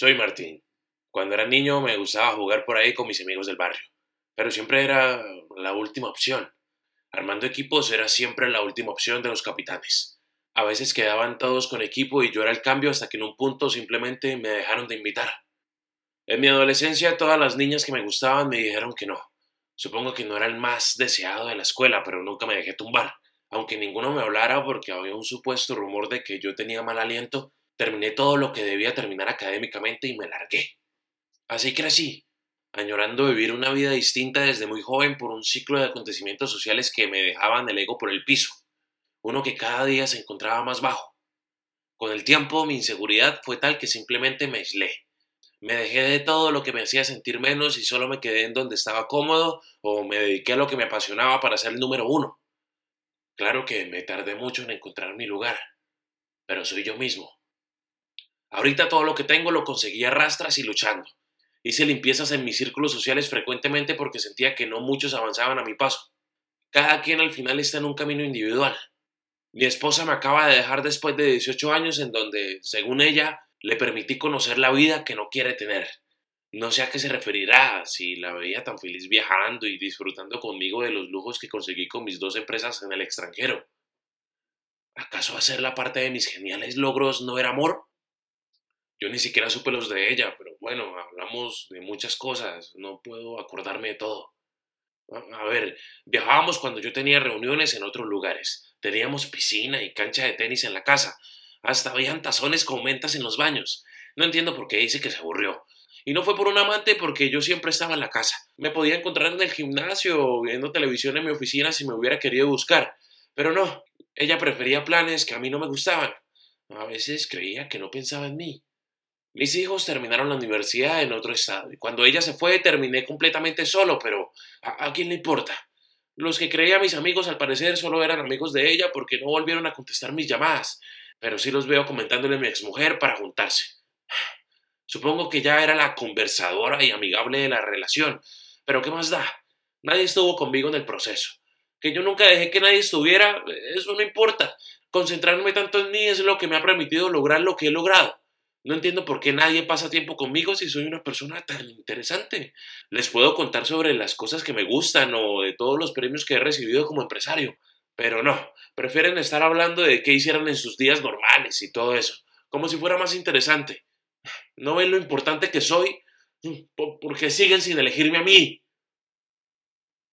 Soy Martín. Cuando era niño me gustaba jugar por ahí con mis amigos del barrio, pero siempre era la última opción. Armando equipos era siempre la última opción de los capitanes. A veces quedaban todos con equipo y yo era el cambio hasta que en un punto simplemente me dejaron de invitar. En mi adolescencia todas las niñas que me gustaban me dijeron que no. Supongo que no era el más deseado de la escuela, pero nunca me dejé tumbar. Aunque ninguno me hablara porque había un supuesto rumor de que yo tenía mal aliento, terminé todo lo que debía terminar académicamente y me largué. Así crecí, añorando vivir una vida distinta desde muy joven por un ciclo de acontecimientos sociales que me dejaban el ego por el piso, uno que cada día se encontraba más bajo. Con el tiempo mi inseguridad fue tal que simplemente me aislé. Me dejé de todo lo que me hacía sentir menos y solo me quedé en donde estaba cómodo o me dediqué a lo que me apasionaba para ser el número uno. Claro que me tardé mucho en encontrar mi lugar, pero soy yo mismo. Ahorita todo lo que tengo lo conseguí a rastras y luchando. Hice limpiezas en mis círculos sociales frecuentemente porque sentía que no muchos avanzaban a mi paso. Cada quien al final está en un camino individual. Mi esposa me acaba de dejar después de 18 años en donde, según ella, le permití conocer la vida que no quiere tener. No sé a qué se referirá, si la veía tan feliz viajando y disfrutando conmigo de los lujos que conseguí con mis dos empresas en el extranjero. ¿Acaso hacer la parte de mis geniales logros no era amor? Yo ni siquiera supe los de ella, pero bueno, hablamos de muchas cosas, no puedo acordarme de todo. A ver, viajábamos cuando yo tenía reuniones en otros lugares. Teníamos piscina y cancha de tenis en la casa. Hasta habían tazones con mentas en los baños. No entiendo por qué dice que se aburrió. Y no fue por un amante porque yo siempre estaba en la casa. Me podía encontrar en el gimnasio o viendo televisión en mi oficina si me hubiera querido buscar. Pero no, ella prefería planes que a mí no me gustaban. A veces creía que no pensaba en mí. Mis hijos terminaron la universidad en otro estado y cuando ella se fue terminé completamente solo, pero ¿a, quién le importa? Los que creía mis amigos al parecer solo eran amigos de ella porque no volvieron a contestar mis llamadas, pero sí los veo comentándole a mi exmujer para juntarse. Supongo que ya era la conversadora y amigable de la relación, pero ¿qué más da? Nadie estuvo conmigo en el proceso. Que yo nunca dejé que nadie estuviera, eso no importa. Concentrarme tanto en mí es lo que me ha permitido lograr lo que he logrado. No entiendo por qué nadie pasa tiempo conmigo si soy una persona tan interesante. Les puedo contar sobre las cosas que me gustan o de todos los premios que he recibido como empresario. Pero no, prefieren estar hablando de qué hicieron en sus días normales y todo eso, como si fuera más interesante. ¿No ven lo importante que soy? Porque siguen sin elegirme a mí.